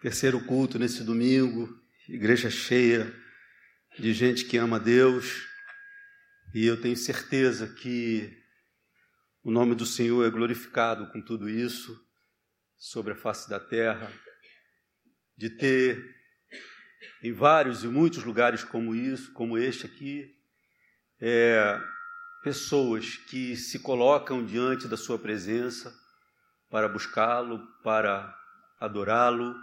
Terceiro culto nesse domingo, igreja cheia de gente que ama Deus, e eu tenho certeza que o nome do Senhor é glorificado com tudo isso sobre a face da terra, de ter em vários e muitos lugares como isso, como este aqui, é, pessoas que se colocam diante da sua presença para buscá-lo, para adorá-lo,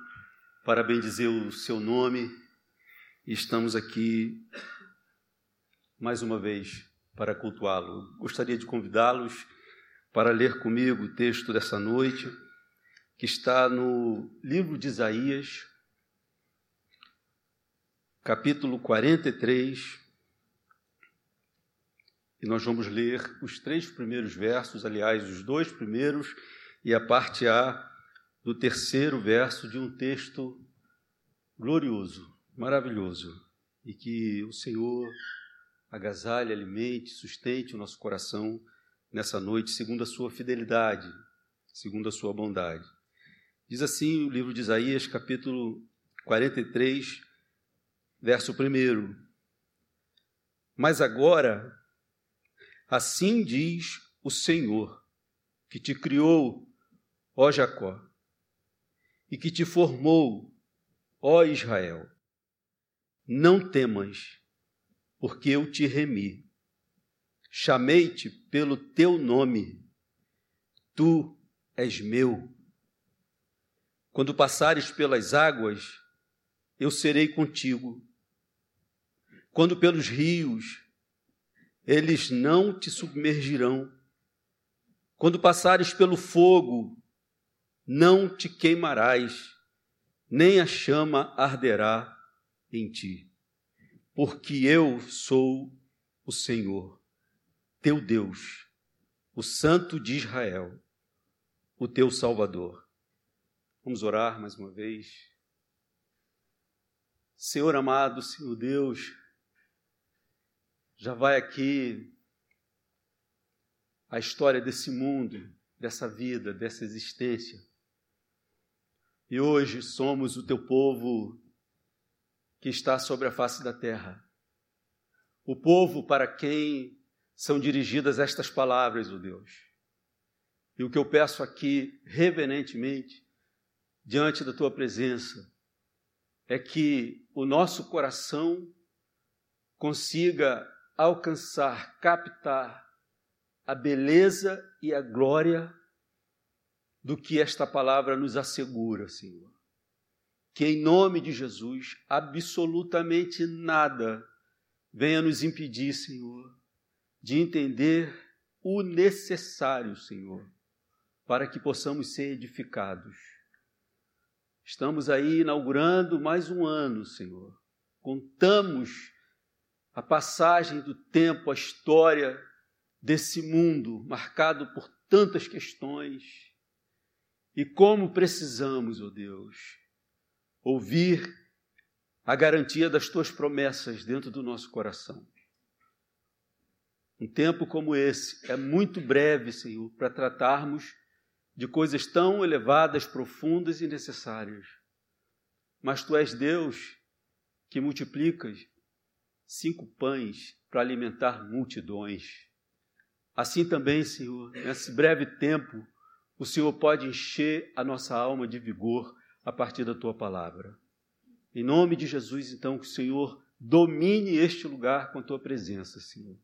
para bendizer o seu nome. E estamos aqui mais uma vez para cultuá-lo. Gostaria de convidá-los para ler comigo o texto dessa noite, que está no livro de Isaías, capítulo 43. E nós vamos ler os três primeiros versos, aliás, os dois primeiros e a parte A do terceiro verso de um texto glorioso, maravilhoso, e que o Senhor agasalhe, alimente, sustente o nosso coração nessa noite, segundo a sua fidelidade, segundo a sua bondade. Diz assim o livro de Isaías, capítulo 43, verso 1. Mas agora, assim diz o Senhor, que te criou, ó Jacó, e que te formou, ó Israel. Não temas, porque eu te remi. Chamei-te pelo teu nome. Tu és meu. Quando passares pelas águas, eu serei contigo. Quando pelos rios, eles não te submergirão. Quando passares pelo fogo, não te queimarás, nem a chama arderá em ti, porque eu sou o Senhor, teu Deus, o Santo de Israel, o teu Salvador. Vamos orar mais uma vez. Senhor amado, Senhor Deus, já vai aqui a história desse mundo, dessa vida, dessa existência e hoje somos o teu povo que está sobre a face da terra. O povo para quem são dirigidas estas palavras, ó oh Deus. E o que eu peço aqui, reverentemente, diante da tua presença, é que o nosso coração consiga alcançar, captar a beleza e a glória do que esta palavra nos assegura, Senhor. Que em nome de Jesus, absolutamente nada venha nos impedir, Senhor, de entender o necessário, Senhor, para que possamos ser edificados. Estamos aí inaugurando mais um ano, Senhor. Contamos a passagem do tempo, a história desse mundo marcado por tantas questões, e como precisamos, ó oh Deus, ouvir a garantia das tuas promessas dentro do nosso coração. Um tempo como esse é muito breve, Senhor, para tratarmos de coisas tão elevadas, profundas e necessárias. Mas tu és Deus que multiplicas cinco pães para alimentar multidões. Assim também, Senhor, nesse breve tempo, o Senhor pode encher a nossa alma de vigor a partir da tua palavra. Em nome de Jesus, então, que o Senhor domine este lugar com a tua presença, Senhor.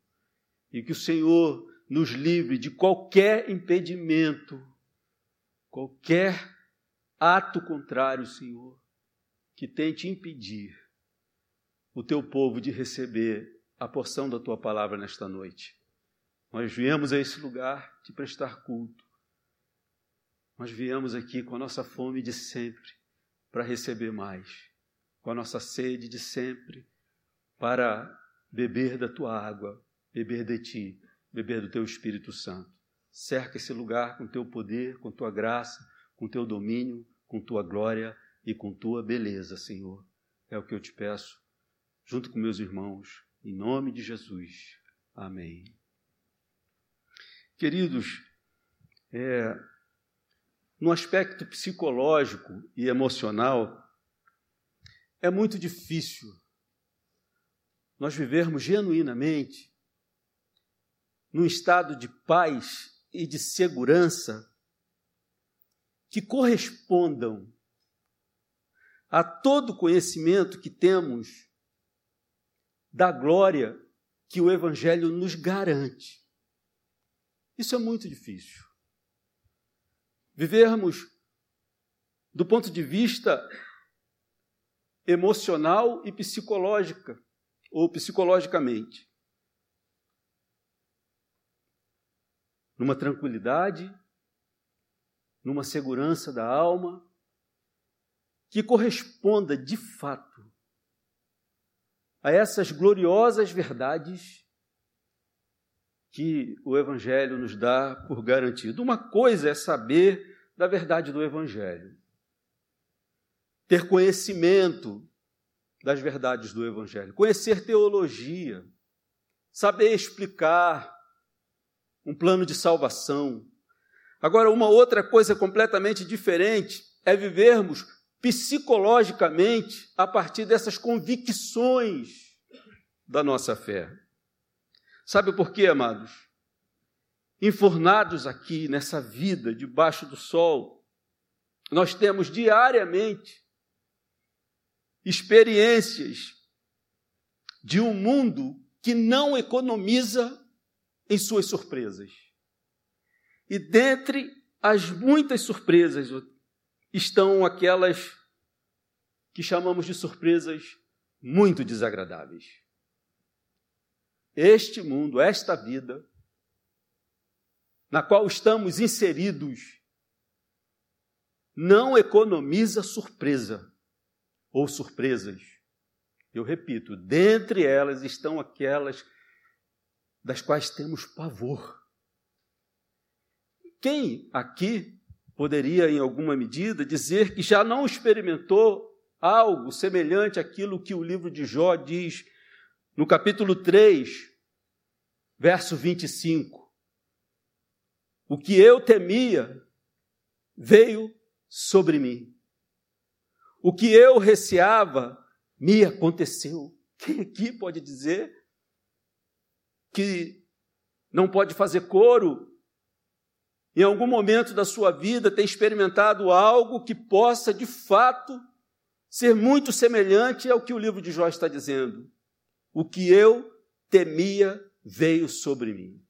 E que o Senhor nos livre de qualquer impedimento, qualquer ato contrário, Senhor, que tente impedir o teu povo de receber a porção da tua palavra nesta noite. Nós viemos a esse lugar te prestar culto nós viemos aqui com a nossa fome de sempre para receber mais, com a nossa sede de sempre para beber da tua água, beber de ti, beber do teu Espírito Santo. Cerca esse lugar com teu poder, com tua graça, com teu domínio, com tua glória e com tua beleza, Senhor. É o que eu te peço, junto com meus irmãos, em nome de Jesus. Amém. Queridos, é, no aspecto psicológico e emocional, é muito difícil nós vivermos genuinamente num estado de paz e de segurança que correspondam a todo conhecimento que temos da glória que o Evangelho nos garante. Isso é muito difícil. Vivermos do ponto de vista emocional e psicológica, ou psicologicamente. Numa tranquilidade, numa segurança da alma, que corresponda de fato a essas gloriosas verdades que o Evangelho nos dá por garantido. Uma coisa é saber da verdade do Evangelho, ter conhecimento das verdades do Evangelho, conhecer teologia, saber explicar um plano de salvação. Agora, uma outra coisa completamente diferente é vivermos psicologicamente a partir dessas convicções da nossa fé. Sabe por quê, amados? Enfornados aqui nessa vida debaixo do sol, nós temos diariamente experiências de um mundo que não economiza em suas surpresas. E dentre as muitas surpresas estão aquelas que chamamos de surpresas muito desagradáveis. Este mundo, esta vida, na qual estamos inseridos, não economiza surpresa ou surpresas. Eu repito, dentre elas estão aquelas das quais temos pavor. Quem aqui poderia, em alguma medida, dizer que já não experimentou algo semelhante àquilo que o livro de Jó diz no capítulo 3, verso 25. O que eu temia veio sobre mim. O que eu receava me aconteceu. Quem aqui pode dizer que não pode fazer coro em algum momento da sua vida ter experimentado algo que possa de fato ser muito semelhante ao que o livro de Jó está dizendo. O que eu temia veio sobre mim.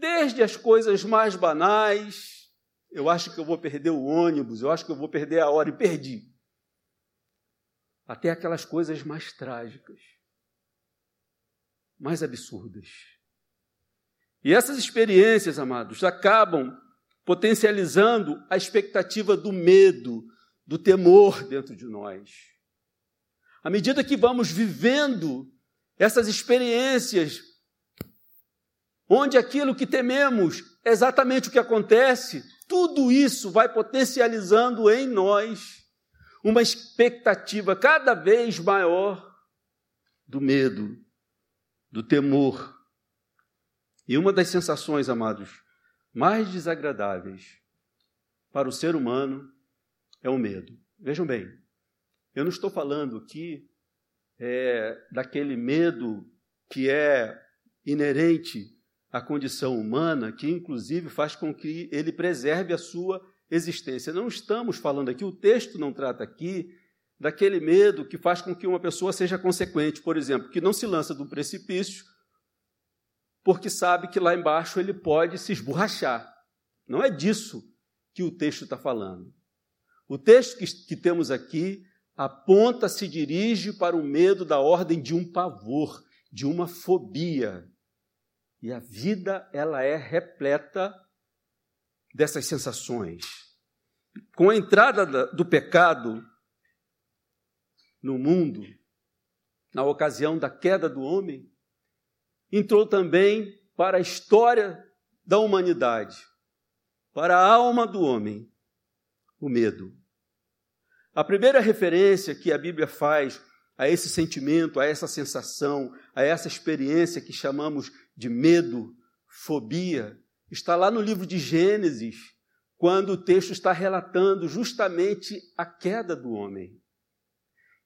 Desde as coisas mais banais, eu acho que eu vou perder o ônibus, eu acho que eu vou perder a hora e perdi até aquelas coisas mais trágicas, mais absurdas. E essas experiências, amados, acabam potencializando a expectativa do medo, do temor dentro de nós. À medida que vamos vivendo essas experiências, onde aquilo que tememos é exatamente o que acontece, tudo isso vai potencializando em nós uma expectativa cada vez maior do medo, do temor. E uma das sensações, amados, mais desagradáveis para o ser humano é o medo. Vejam bem, eu não estou falando aqui é, daquele medo que é inerente à condição humana, que inclusive faz com que ele preserve a sua existência. Não estamos falando aqui, o texto não trata aqui daquele medo que faz com que uma pessoa seja consequente, por exemplo, que não se lança do precipício porque sabe que lá embaixo ele pode se esborrachar. Não é disso que o texto está falando. O texto que, que temos aqui aponta, se dirige para o medo da ordem de um pavor, de uma fobia. E a vida, ela é repleta dessas sensações. Com a entrada do pecado no mundo, na ocasião da queda do homem, entrou também para a história da humanidade, para a alma do homem, o medo. A primeira referência que a Bíblia faz a esse sentimento, a essa sensação, a essa experiência que chamamos de medo, fobia, está lá no livro de Gênesis, quando o texto está relatando justamente a queda do homem.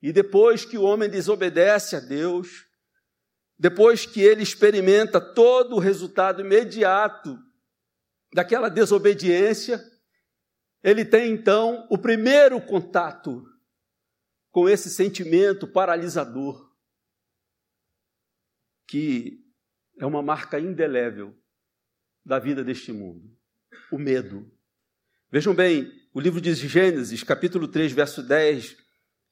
E depois que o homem desobedece a Deus, depois que ele experimenta todo o resultado imediato daquela desobediência, ele tem então o primeiro contato com esse sentimento paralisador, que é uma marca indelével da vida deste mundo: o medo. Vejam bem, o livro de Gênesis, capítulo 3, verso 10,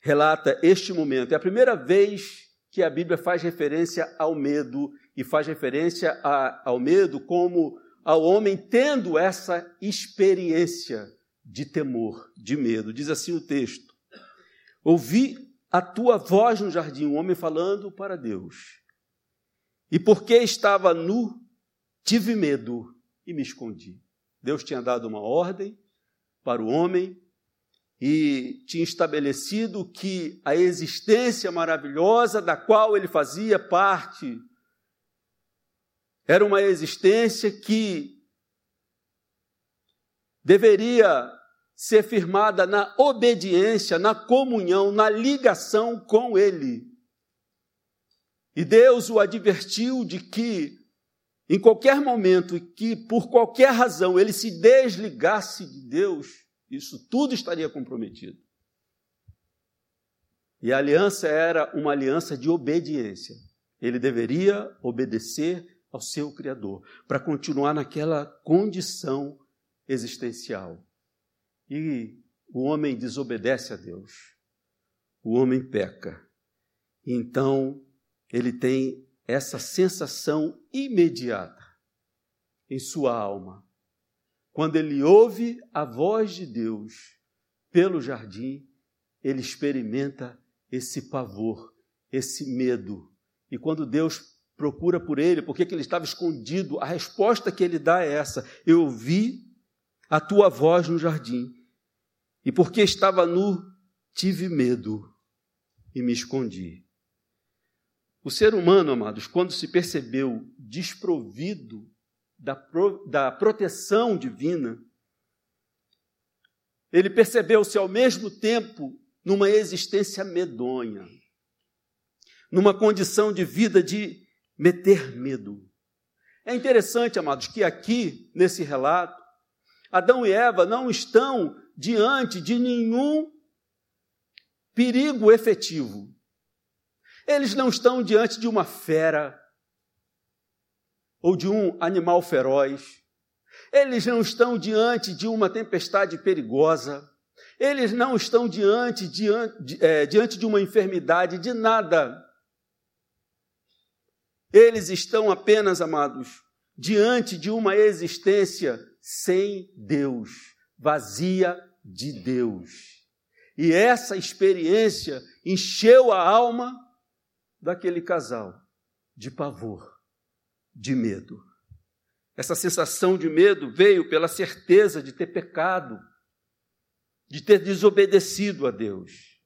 relata este momento. É a primeira vez que a Bíblia faz referência ao medo e faz referência a, ao medo como ao homem tendo essa experiência de temor, de medo. Diz assim o texto: Ouvi a tua voz no jardim, um homem falando para Deus. E porque estava nu, tive medo e me escondi. Deus tinha dado uma ordem para o homem e tinha estabelecido que a existência maravilhosa da qual ele fazia parte era uma existência que deveria ser firmada na obediência, na comunhão, na ligação com Ele. E Deus o advertiu de que, em qualquer momento que, por qualquer razão, ele se desligasse de Deus, isso tudo estaria comprometido. E a aliança era uma aliança de obediência. Ele deveria obedecer ao seu Criador para continuar naquela condição existencial. E o homem desobedece a Deus. O homem peca. Então, ele tem essa sensação imediata em sua alma. Quando ele ouve a voz de Deus pelo jardim, ele experimenta esse pavor, esse medo. E quando Deus procura por ele, porque que ele estava escondido, a resposta que ele dá é essa: Eu ouvi a tua voz no jardim, e porque estava nu, tive medo e me escondi. O ser humano, amados, quando se percebeu desprovido da, pro, da proteção divina, ele percebeu-se ao mesmo tempo numa existência medonha, numa condição de vida de meter medo. É interessante, amados, que aqui, nesse relato, Adão e Eva não estão diante de nenhum perigo efetivo. Eles não estão diante de uma fera, ou de um animal feroz. Eles não estão diante de uma tempestade perigosa. Eles não estão diante, diante, é, diante de uma enfermidade, de nada. Eles estão apenas, amados, diante de uma existência sem Deus, vazia de Deus. E essa experiência encheu a alma daquele casal de pavor de medo. Essa sensação de medo veio pela certeza de ter pecado, de ter desobedecido a Deus.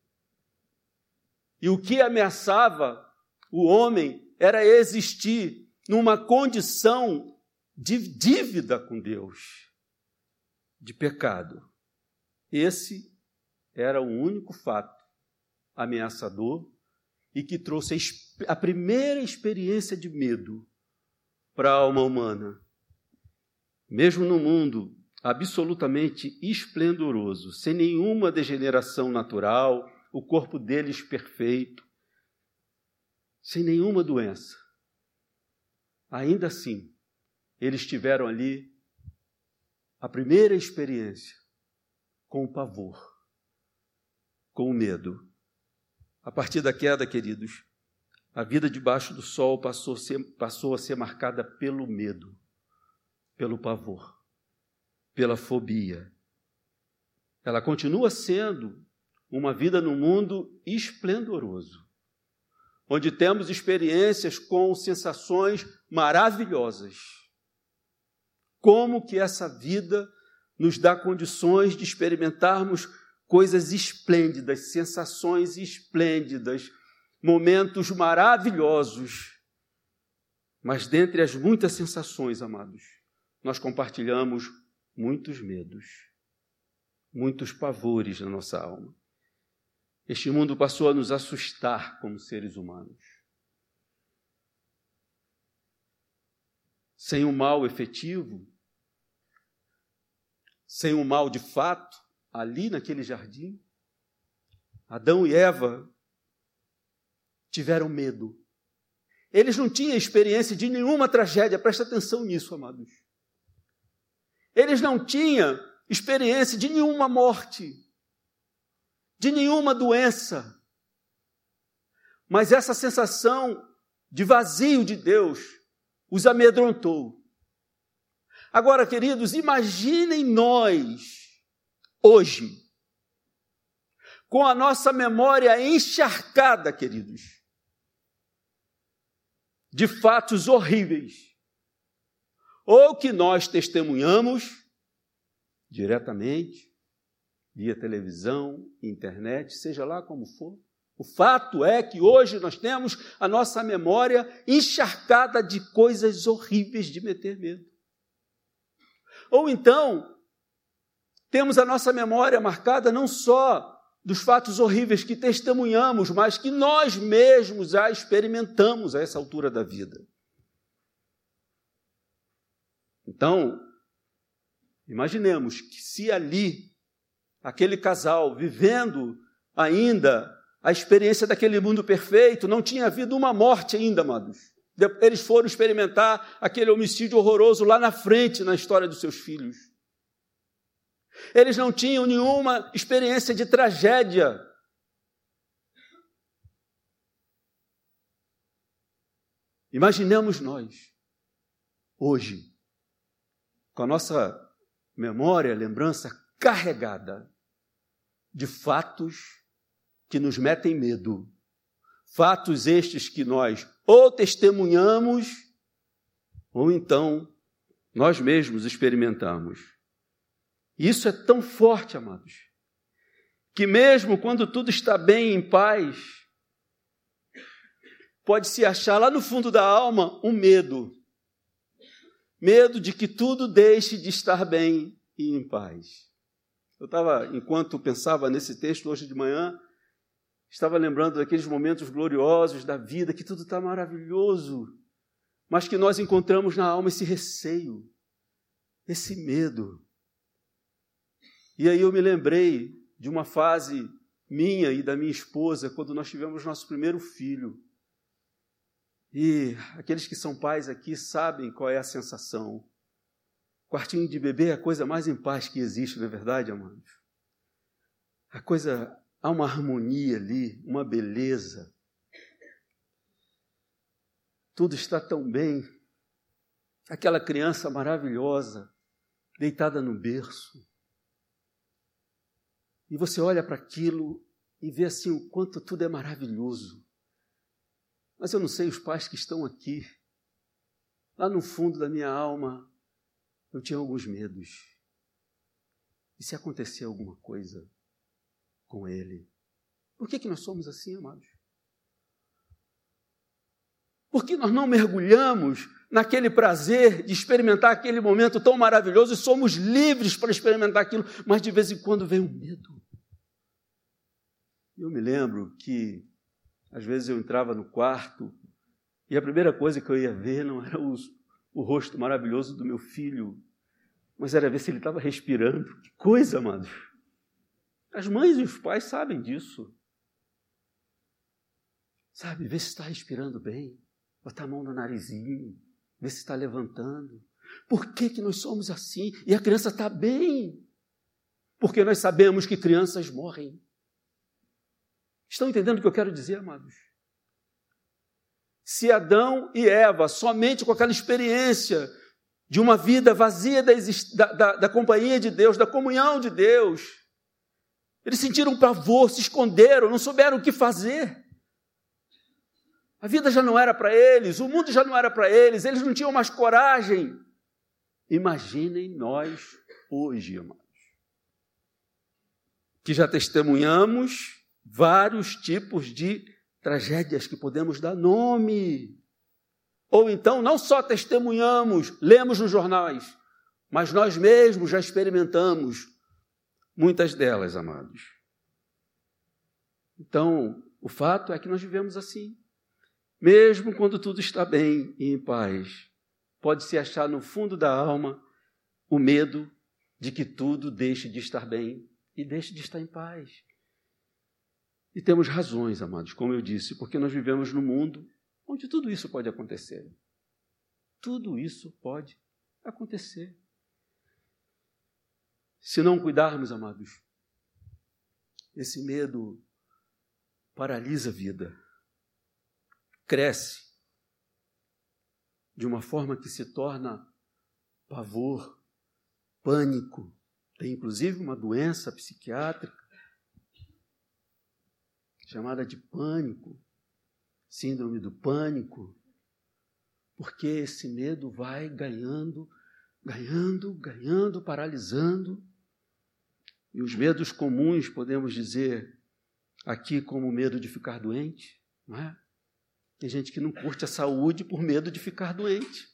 E o que ameaçava o homem era existir numa condição de dívida com Deus, de pecado. Esse era o único fato ameaçador e que trouxe a primeira experiência de medo para a alma humana. Mesmo no mundo absolutamente esplendoroso, sem nenhuma degeneração natural, o corpo deles perfeito, sem nenhuma doença. Ainda assim, eles tiveram ali a primeira experiência com o pavor, com o medo. A partir da queda, queridos, a vida debaixo do sol passou a, ser, passou a ser marcada pelo medo, pelo pavor, pela fobia. Ela continua sendo uma vida no mundo esplendoroso, onde temos experiências com sensações maravilhosas. Como que essa vida nos dá condições de experimentarmos coisas esplêndidas, sensações esplêndidas, momentos maravilhosos. Mas dentre as muitas sensações, amados, nós compartilhamos muitos medos. muitos pavores na nossa alma. Este mundo passou a nos assustar como seres humanos. Sem o um mal efetivo, sem o um mal de fato, ali naquele jardim, Adão e Eva tiveram medo. Eles não tinham experiência de nenhuma tragédia, presta atenção nisso, amados. Eles não tinham experiência de nenhuma morte de nenhuma doença. Mas essa sensação de vazio de Deus os amedrontou. Agora, queridos, imaginem nós, hoje, com a nossa memória encharcada, queridos, de fatos horríveis, ou que nós testemunhamos diretamente, via televisão, internet, seja lá como for. O fato é que hoje nós temos a nossa memória encharcada de coisas horríveis de meter medo. Ou então, temos a nossa memória marcada não só dos fatos horríveis que testemunhamos, mas que nós mesmos já experimentamos a essa altura da vida. Então, imaginemos que se ali aquele casal vivendo ainda a experiência daquele mundo perfeito, não tinha havido uma morte ainda, amados. Eles foram experimentar aquele homicídio horroroso lá na frente na história dos seus filhos. Eles não tinham nenhuma experiência de tragédia. Imaginemos nós, hoje, com a nossa memória, lembrança carregada de fatos que nos metem medo. Fatos estes que nós ou testemunhamos, ou então nós mesmos experimentamos. Isso é tão forte, amados, que mesmo quando tudo está bem em paz, pode se achar lá no fundo da alma um medo. Medo de que tudo deixe de estar bem e em paz. Eu estava, enquanto pensava nesse texto hoje de manhã, estava lembrando daqueles momentos gloriosos da vida, que tudo está maravilhoso, mas que nós encontramos na alma esse receio, esse medo. E aí eu me lembrei de uma fase minha e da minha esposa, quando nós tivemos nosso primeiro filho. E aqueles que são pais aqui sabem qual é a sensação. Quartinho de bebê é a coisa mais em paz que existe, não é verdade, amados? A coisa, há uma harmonia ali, uma beleza. Tudo está tão bem. Aquela criança maravilhosa, deitada no berço. E você olha para aquilo e vê assim o quanto tudo é maravilhoso. Mas eu não sei os pais que estão aqui. Lá no fundo da minha alma, eu tinha alguns medos. E se acontecer alguma coisa com ele? Por que, que nós somos assim, amados? Por que nós não mergulhamos naquele prazer de experimentar aquele momento tão maravilhoso e somos livres para experimentar aquilo, mas de vez em quando vem o medo? Eu me lembro que às vezes eu entrava no quarto e a primeira coisa que eu ia ver não era os, o rosto maravilhoso do meu filho, mas era ver se ele estava respirando. Que coisa, amados. As mães e os pais sabem disso. Sabe, ver se está respirando bem, botar a mão no narizinho, ver se está levantando. Por que, que nós somos assim? E a criança está bem. Porque nós sabemos que crianças morrem. Estão entendendo o que eu quero dizer, amados? se Adão e Eva, somente com aquela experiência de uma vida vazia da, da, da, companhia de Deus, da comunhão de Deus, eles sentiram pavor, se esconderam, não souberam o que fazer. A vida já não era para eles, o mundo já não era para eles, eles não tinham mais coragem. Imaginem nós hoje, amados, que já testemunhamos vários tipos de tragédias que podemos dar nome. Ou então, não só testemunhamos, lemos nos jornais, mas nós mesmos já experimentamos Muitas delas, amados. Então, o fato é que nós vivemos assim. Mesmo quando tudo está bem e em paz, pode-se achar no fundo da alma o medo de que tudo deixe de estar bem e deixe de estar em paz. E temos razões, amados, como eu disse, porque nós vivemos num mundo onde tudo isso pode acontecer. Tudo isso pode acontecer. Se não cuidarmos, amados, esse medo paralisa a vida, cresce de uma forma que se torna pavor, pânico, tem inclusive uma doença psiquiátrica chamada de pânico, síndrome do pânico, porque esse medo vai ganhando, ganhando, ganhando, paralisando. E os medos comuns, podemos dizer, aqui como medo de ficar doente, não é? Tem gente que não curte a saúde por medo de ficar doente.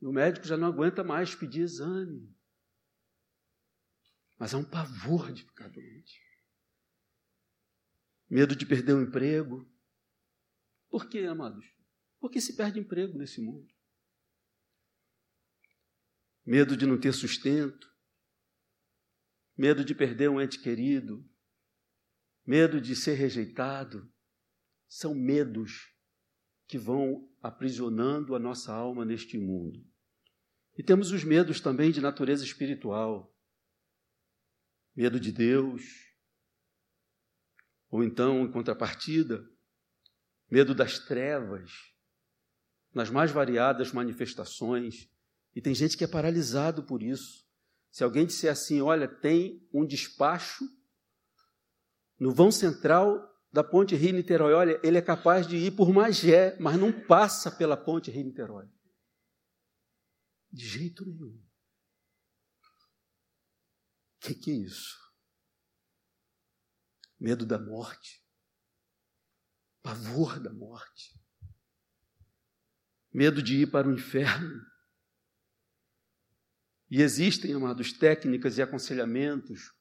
E o médico já não aguenta mais pedir exame. Mas é um pavor de ficar doente. Medo de perder o emprego. Por quê, amados? Porque se perde emprego nesse mundo. Medo de não ter sustento. Medo de perder um ente querido. Medo de ser rejeitado. São medos que vão aprisionando a nossa alma neste mundo. E temos os medos também de natureza espiritual. Medo de Deus. Ou então, em contrapartida, medo das trevas, nas mais variadas manifestações. E tem gente que é paralisado por isso. Se alguém disser assim, olha, tem um despacho no vão central da ponte Rio-Niterói, olha, ele é capaz de ir por Magé, mas não passa pela ponte Rio-Niterói. De jeito nenhum. O que, que é isso? Medo da morte. Pavor da morte. Medo de ir para o inferno. E existem, amados, técnicas e aconselhamentos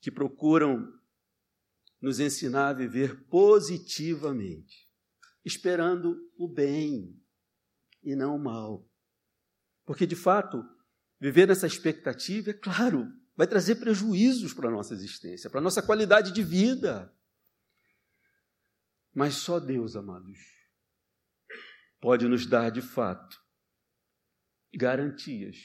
que procuram nos ensinar a viver positivamente, esperando o bem e não o mal. Porque, de fato, viver nessa expectativa, é claro, vai trazer prejuízos para a nossa existência, para a nossa qualidade de vida. Mas só Deus, amados, pode nos dar de fato garantias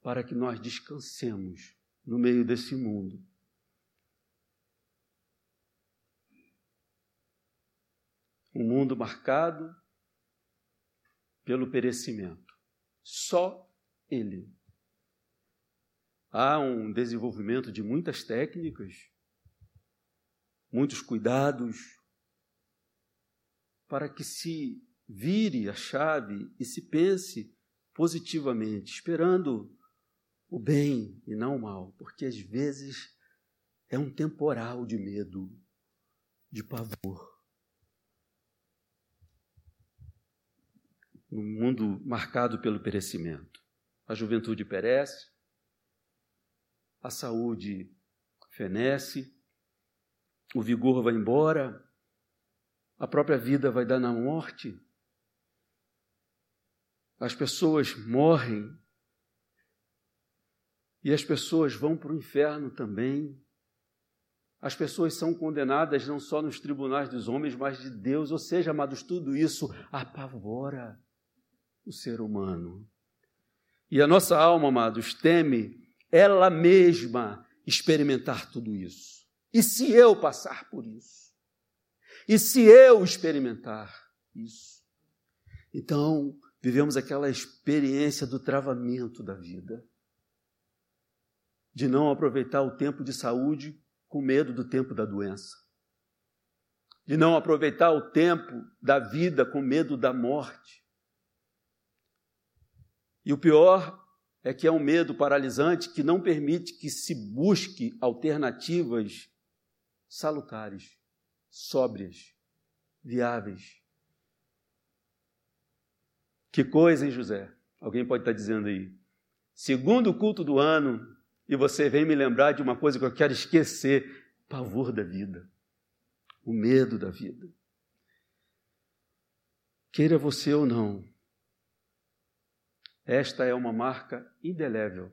para que nós descansemos no meio desse mundo. Um mundo marcado pelo perecimento. Só ele. Há um desenvolvimento de muitas técnicas, muitos cuidados, para que se vire a chave e se pense positivamente, esperando o bem e não o mal, porque às vezes é um temporal de medo, de pavor. Num mundo marcado pelo perecimento. A juventude perece, a saúde fenece, o vigor vai embora, a própria vida vai dar na morte, as pessoas morrem e as pessoas vão para o inferno também. As pessoas são condenadas não só nos tribunais dos homens, mas de Deus. Ou seja, amados, tudo isso apavora o ser humano. E a nossa alma, amados, teme ela mesma experimentar tudo isso. E se eu passar por isso? E se eu experimentar isso? Então, vivemos aquela experiência do travamento da vida, de não aproveitar o tempo de saúde com medo do tempo da doença, de não aproveitar o tempo da vida com medo da morte, e o pior é que é um medo paralisante que não permite que se busque alternativas salutares, sóbrias, viáveis. Que coisa, hein, José? Alguém pode estar dizendo aí. segundo culto do ano, e você vem me lembrar de uma coisa que eu quero esquecer: pavor da vida, o medo da vida. Queira você ou não, esta é uma marca indelével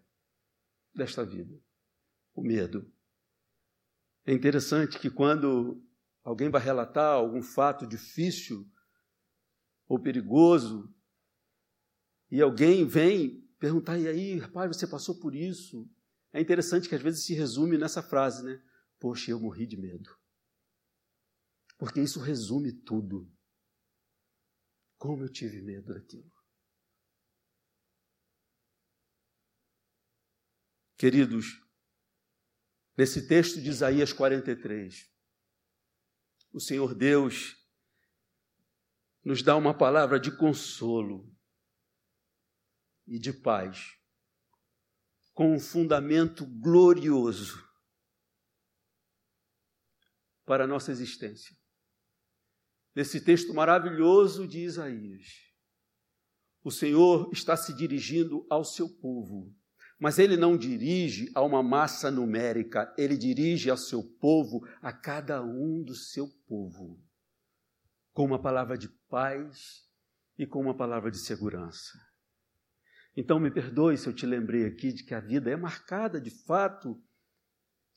desta vida, o medo. É interessante que quando alguém vai relatar algum fato difícil ou perigoso, e alguém vem perguntar, e aí, rapaz, você passou por isso? É interessante que às vezes se resume nessa frase, né? Poxa, eu morri de medo. Porque isso resume tudo. Como eu tive medo daquilo. Queridos, nesse texto de Isaías 43, o Senhor Deus nos dá uma palavra de consolo e de paz, com um fundamento glorioso para a nossa existência. Nesse texto maravilhoso de Isaías, o Senhor está se dirigindo ao seu povo mas ele não dirige a uma massa numérica, ele dirige ao seu povo, a cada um do seu povo, com uma palavra de paz e com uma palavra de segurança. Então me perdoe se eu te lembrei aqui de que a vida é marcada de fato,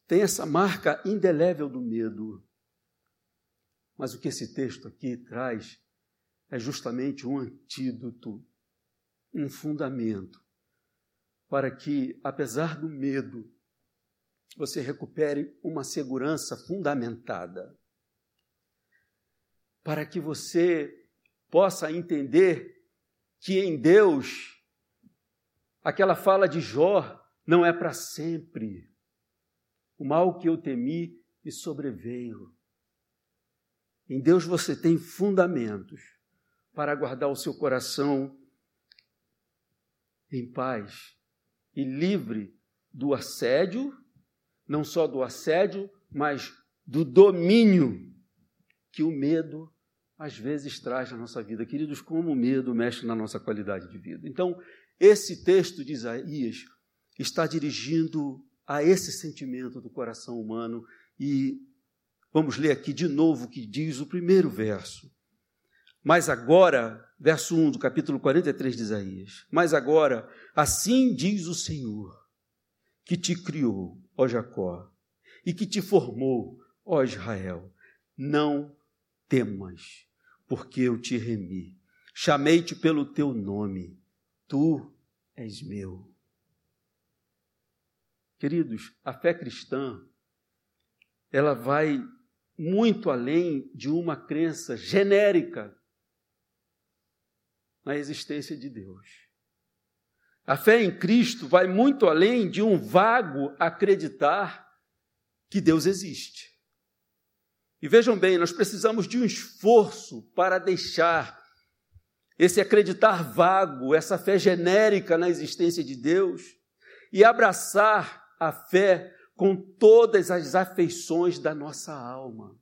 tem essa marca indelével do medo. Mas o que esse texto aqui traz é justamente um antídoto, um fundamento para que, apesar do medo, você recupere uma segurança fundamentada. Para que você possa entender que em Deus, aquela fala de Jó não é para sempre. O mal que eu temi me sobreveio. Em Deus você tem fundamentos para guardar o seu coração em paz e livre do assédio, não só do assédio, mas do domínio que o medo às vezes traz na nossa vida. Queridos, como o medo mexe na nossa qualidade de vida. Então, esse texto de Isaías está dirigindo a esse sentimento do coração humano e vamos ler aqui de novo o que diz o primeiro verso. Mas agora, verso 1 do capítulo 43 de Isaías. Mas agora, assim diz o Senhor, que te criou, ó Jacó, e que te formou, ó Israel. Não temas, porque eu te remi. Chamei-te pelo teu nome. Tu és meu. Queridos, a fé cristã, ela vai muito além de uma crença genérica na existência de Deus. A fé em Cristo vai muito além de um vago acreditar que Deus existe. E vejam bem, nós precisamos de um esforço para deixar esse acreditar vago, essa fé genérica na existência de Deus e abraçar a fé com todas as afeições da nossa alma.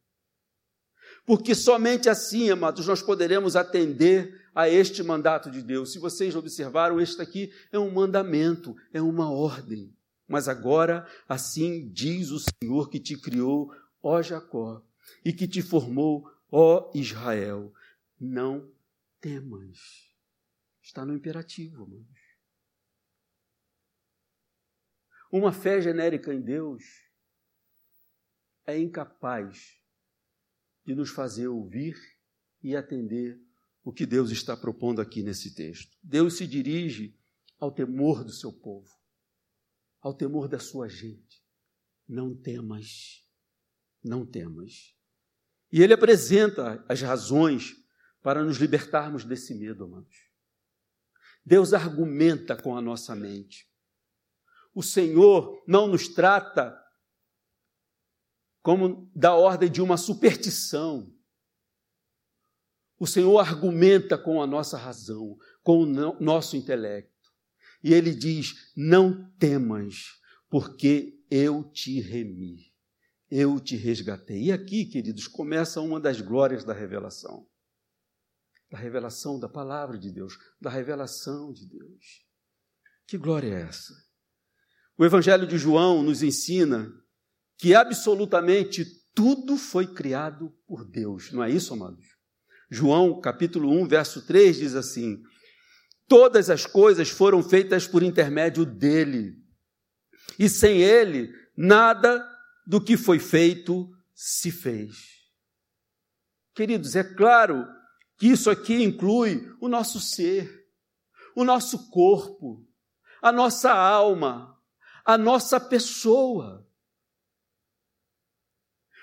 Porque somente assim, amados, nós poderemos atender a este mandato de Deus. Se vocês observaram, este aqui é um mandamento, é uma ordem. Mas agora, assim diz o Senhor que te criou, ó Jacó, e que te formou, ó Israel: não temas. Está no imperativo, amados. Uma fé genérica em Deus é incapaz de nos fazer ouvir e atender o que Deus está propondo aqui nesse texto. Deus se dirige ao temor do seu povo, ao temor da sua gente. Não temas, não temas. E ele apresenta as razões para nos libertarmos desse medo, amados. Deus argumenta com a nossa mente. O Senhor não nos trata como da ordem de uma superstição. O Senhor argumenta com a nossa razão, com o nosso intelecto. E ele diz: Não temas, porque eu te remi, eu te resgatei. E aqui, queridos, começa uma das glórias da revelação da revelação da palavra de Deus, da revelação de Deus. Que glória é essa? O Evangelho de João nos ensina que absolutamente tudo foi criado por Deus. Não é isso, amados? João, capítulo 1, verso 3 diz assim: Todas as coisas foram feitas por intermédio dele. E sem ele, nada do que foi feito se fez. Queridos, é claro que isso aqui inclui o nosso ser, o nosso corpo, a nossa alma, a nossa pessoa.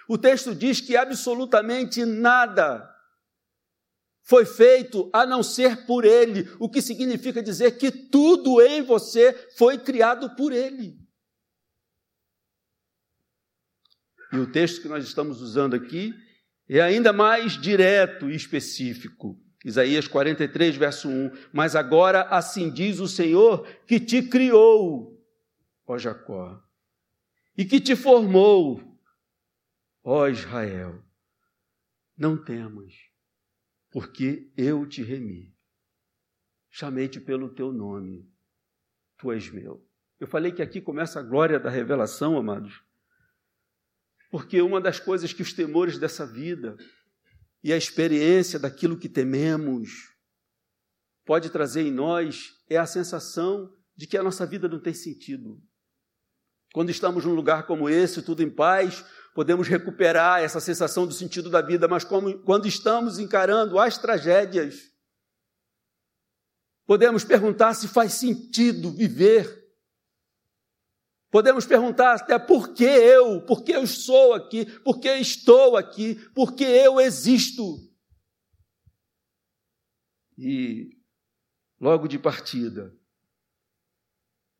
O texto diz que absolutamente nada foi feito a não ser por Ele, o que significa dizer que tudo em você foi criado por Ele. E o texto que nós estamos usando aqui é ainda mais direto e específico. Isaías 43, verso 1. Mas agora assim diz o Senhor que te criou, ó Jacó, e que te formou, ó Israel. Não temas, porque eu te remi. Chamei-te pelo teu nome, tu és meu. Eu falei que aqui começa a glória da revelação, amados. Porque uma das coisas que os temores dessa vida e a experiência daquilo que tememos pode trazer em nós é a sensação de que a nossa vida não tem sentido. Quando estamos num lugar como esse, tudo em paz, podemos recuperar essa sensação do sentido da vida, mas como, quando estamos encarando as tragédias, podemos perguntar se faz sentido viver Podemos perguntar até por que eu, por que eu sou aqui, por que estou aqui, por que eu existo. E logo de partida,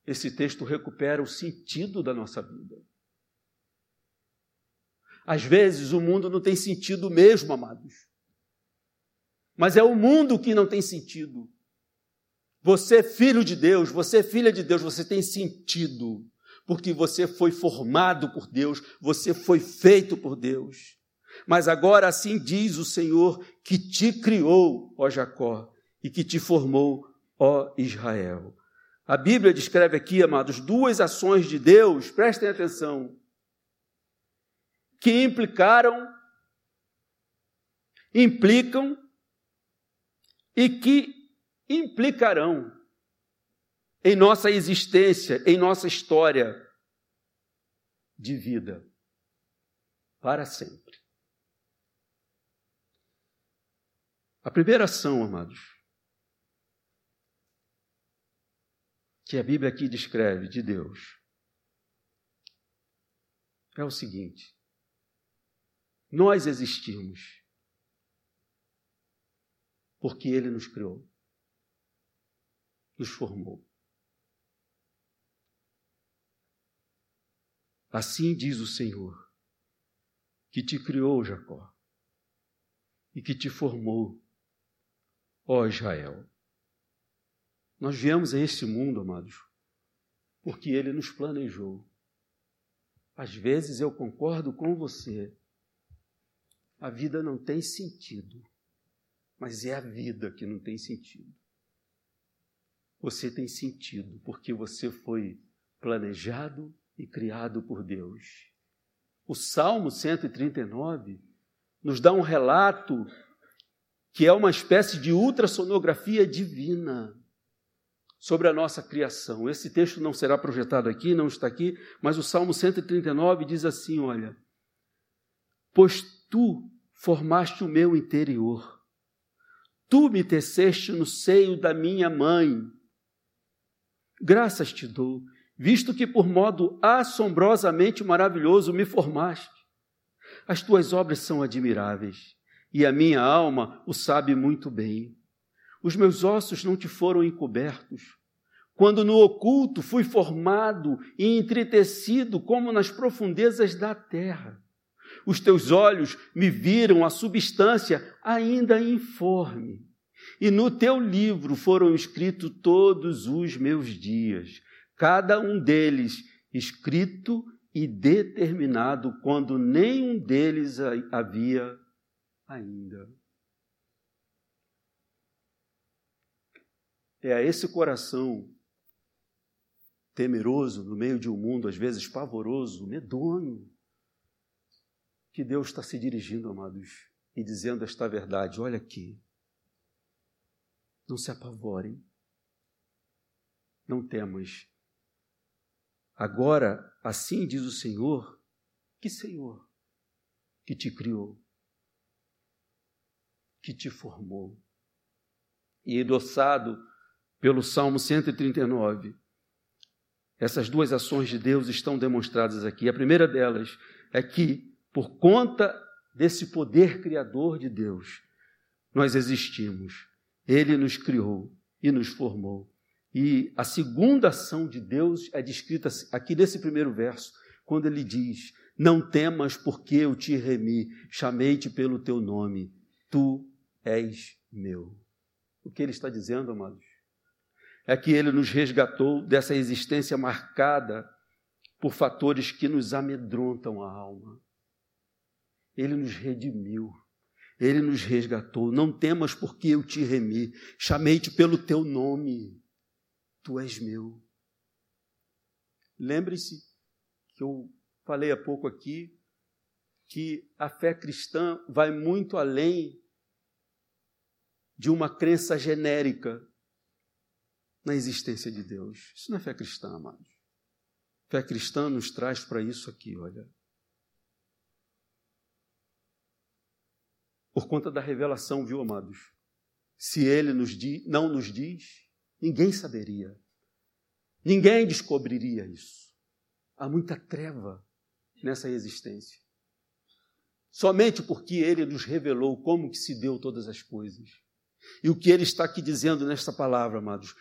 esse texto recupera o sentido da nossa vida. Às vezes o mundo não tem sentido mesmo, amados. Mas é o mundo que não tem sentido. Você, filho de Deus, você, filha de Deus, você tem sentido porque você foi formado por Deus, você foi feito por Deus. Mas agora assim diz o Senhor que te criou, ó Jacó, e que te formou, ó Israel. A Bíblia descreve aqui, amados, duas ações de Deus, prestem atenção, que implicaram, implicam e que implicarão em nossa existência, em nossa história de vida, para sempre. A primeira ação, amados, que a Bíblia aqui descreve de Deus, é o seguinte: nós existimos porque Ele nos criou, nos formou. Assim diz o Senhor, que te criou, Jacó, e que te formou, ó Israel. Nós viemos a este mundo, amados, porque Ele nos planejou. Às vezes eu concordo com você, a vida não tem sentido, mas é a vida que não tem sentido. Você tem sentido porque você foi planejado e criado por Deus. O Salmo 139 nos dá um relato que é uma espécie de ultrassonografia divina sobre a nossa criação. Esse texto não será projetado aqui, não está aqui, mas o Salmo 139 diz assim: Olha, pois tu formaste o meu interior, tu me teceste no seio da minha mãe. Graças te dou visto que por modo assombrosamente maravilhoso me formaste. As tuas obras são admiráveis, e a minha alma o sabe muito bem. Os meus ossos não te foram encobertos, quando no oculto fui formado e entretecido como nas profundezas da terra. Os teus olhos me viram a substância ainda informe, e no teu livro foram escritos todos os meus dias cada um deles escrito e determinado quando nenhum deles havia ainda. É a esse coração temeroso no meio de um mundo às vezes pavoroso, medonho, que Deus está se dirigindo, amados, e dizendo esta verdade: olha aqui, não se apavorem, não temas. Agora, assim diz o Senhor, que Senhor que te criou, que te formou. E endossado pelo Salmo 139, essas duas ações de Deus estão demonstradas aqui. A primeira delas é que, por conta desse poder criador de Deus, nós existimos. Ele nos criou e nos formou. E a segunda ação de Deus é descrita aqui nesse primeiro verso, quando ele diz: Não temas, porque eu te remi, chamei-te pelo teu nome, tu és meu. O que ele está dizendo, amados? É que ele nos resgatou dessa existência marcada por fatores que nos amedrontam a alma. Ele nos redimiu. Ele nos resgatou. Não temas porque eu te remi. Chamei-te pelo teu nome. Tu és meu. Lembre-se que eu falei há pouco aqui que a fé cristã vai muito além de uma crença genérica na existência de Deus. Isso não é fé cristã, amados. Fé cristã nos traz para isso aqui, olha. Por conta da revelação, viu, amados? Se ele nos não nos diz, ninguém saberia. Ninguém descobriria isso. Há muita treva nessa existência. Somente porque ele nos revelou como que se deu todas as coisas. E o que ele está aqui dizendo nesta palavra, amados,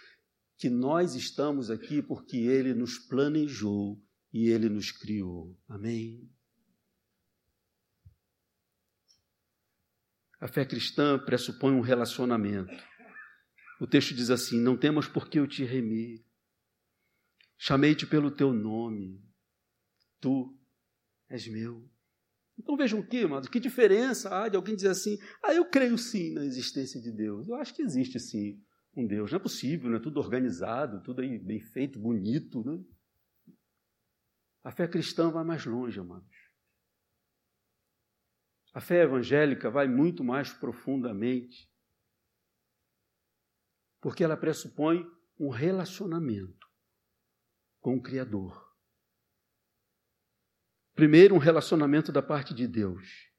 que nós estamos aqui porque ele nos planejou e ele nos criou. Amém. A fé cristã pressupõe um relacionamento. O texto diz assim: Não temas porque eu te remi. Chamei-te pelo teu nome. Tu és meu. Então vejam o que, amados, que diferença há de alguém dizer assim: Ah, eu creio sim na existência de Deus. Eu acho que existe sim um Deus. Não é possível, não é tudo organizado, tudo aí bem feito, bonito. Né? A fé cristã vai mais longe, amados. A fé evangélica vai muito mais profundamente, porque ela pressupõe um relacionamento com o Criador. Primeiro, um relacionamento da parte de Deus.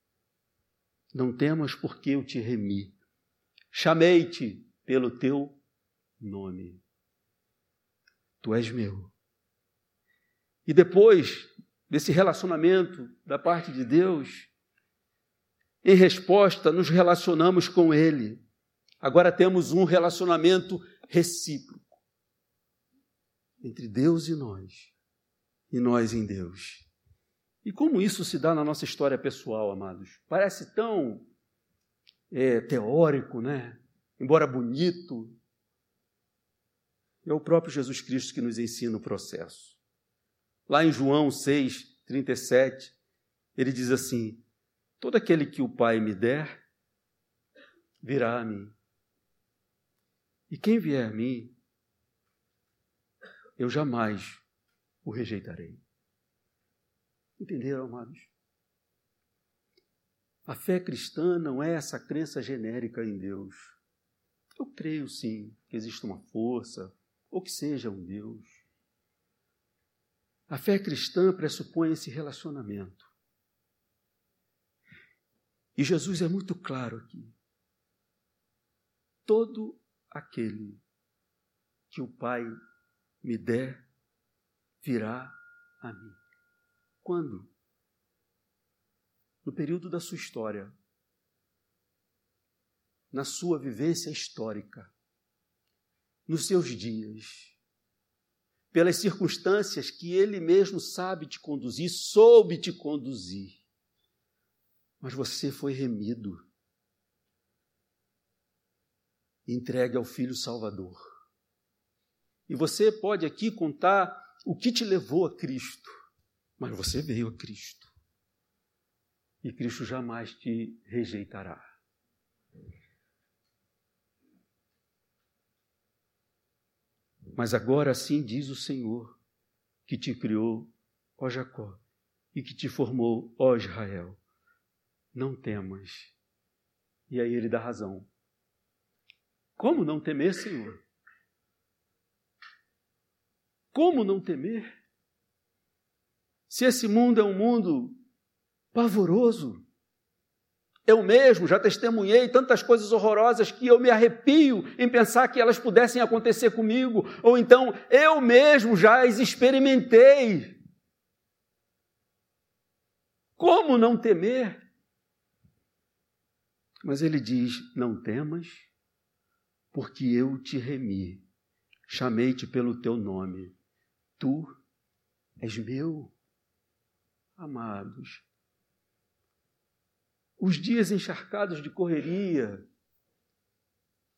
Não temas porque eu te remi. Chamei-te pelo teu nome. Tu és meu. E depois desse relacionamento da parte de Deus, em resposta, nos relacionamos com Ele. Agora temos um relacionamento recíproco entre Deus e nós, e nós em Deus. E como isso se dá na nossa história pessoal, amados? Parece tão é, teórico, né? Embora bonito. É o próprio Jesus Cristo que nos ensina o processo. Lá em João 6, 37, ele diz assim: Todo aquele que o Pai me der, virá a mim. E quem vier a mim, eu jamais o rejeitarei. Entenderam, amados? A fé cristã não é essa crença genérica em Deus. Eu creio sim que existe uma força, ou que seja um Deus. A fé cristã pressupõe esse relacionamento. E Jesus é muito claro aqui. Todo aquele que o Pai me der virá a mim. Quando? No período da sua história, na sua vivência histórica, nos seus dias, pelas circunstâncias que Ele mesmo sabe te conduzir, soube te conduzir mas você foi remido. Entregue ao Filho Salvador. E você pode aqui contar o que te levou a Cristo, mas você veio a Cristo. E Cristo jamais te rejeitará. Mas agora assim diz o Senhor: que te criou, ó Jacó, e que te formou, ó Israel. Não temas. E aí ele dá razão. Como não temer, Senhor? Como não temer? Se esse mundo é um mundo pavoroso, eu mesmo já testemunhei tantas coisas horrorosas que eu me arrepio em pensar que elas pudessem acontecer comigo, ou então eu mesmo já as experimentei. Como não temer? Mas ele diz: Não temas, porque eu te remi, chamei-te pelo teu nome, tu és meu. Amados, os dias encharcados de correria,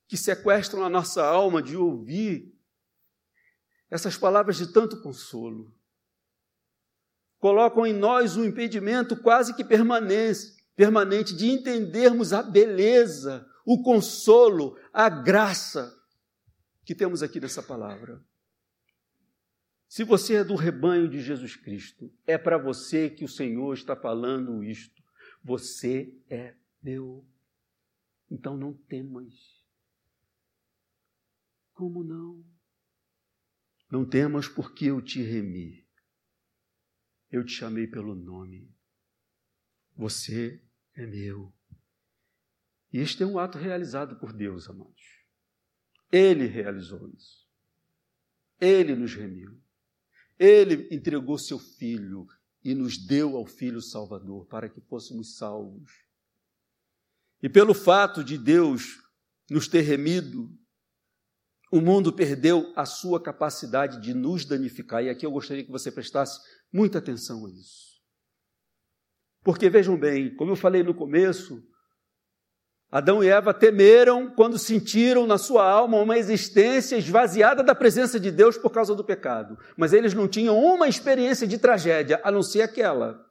que sequestram a nossa alma de ouvir essas palavras de tanto consolo, colocam em nós um impedimento quase que permanente, permanente de entendermos a beleza, o consolo, a graça que temos aqui nessa palavra. Se você é do rebanho de Jesus Cristo, é para você que o Senhor está falando isto. Você é meu. Então não temas. Como não? Não temas porque eu te remi. Eu te chamei pelo nome. Você é meu. E este é um ato realizado por Deus, amados. Ele realizou isso. Ele nos remiu. Ele entregou seu filho e nos deu ao Filho Salvador para que fôssemos salvos. E pelo fato de Deus nos ter remido, o mundo perdeu a sua capacidade de nos danificar. E aqui eu gostaria que você prestasse muita atenção a isso. Porque vejam bem, como eu falei no começo, Adão e Eva temeram quando sentiram na sua alma uma existência esvaziada da presença de Deus por causa do pecado. Mas eles não tinham uma experiência de tragédia, a não ser aquela.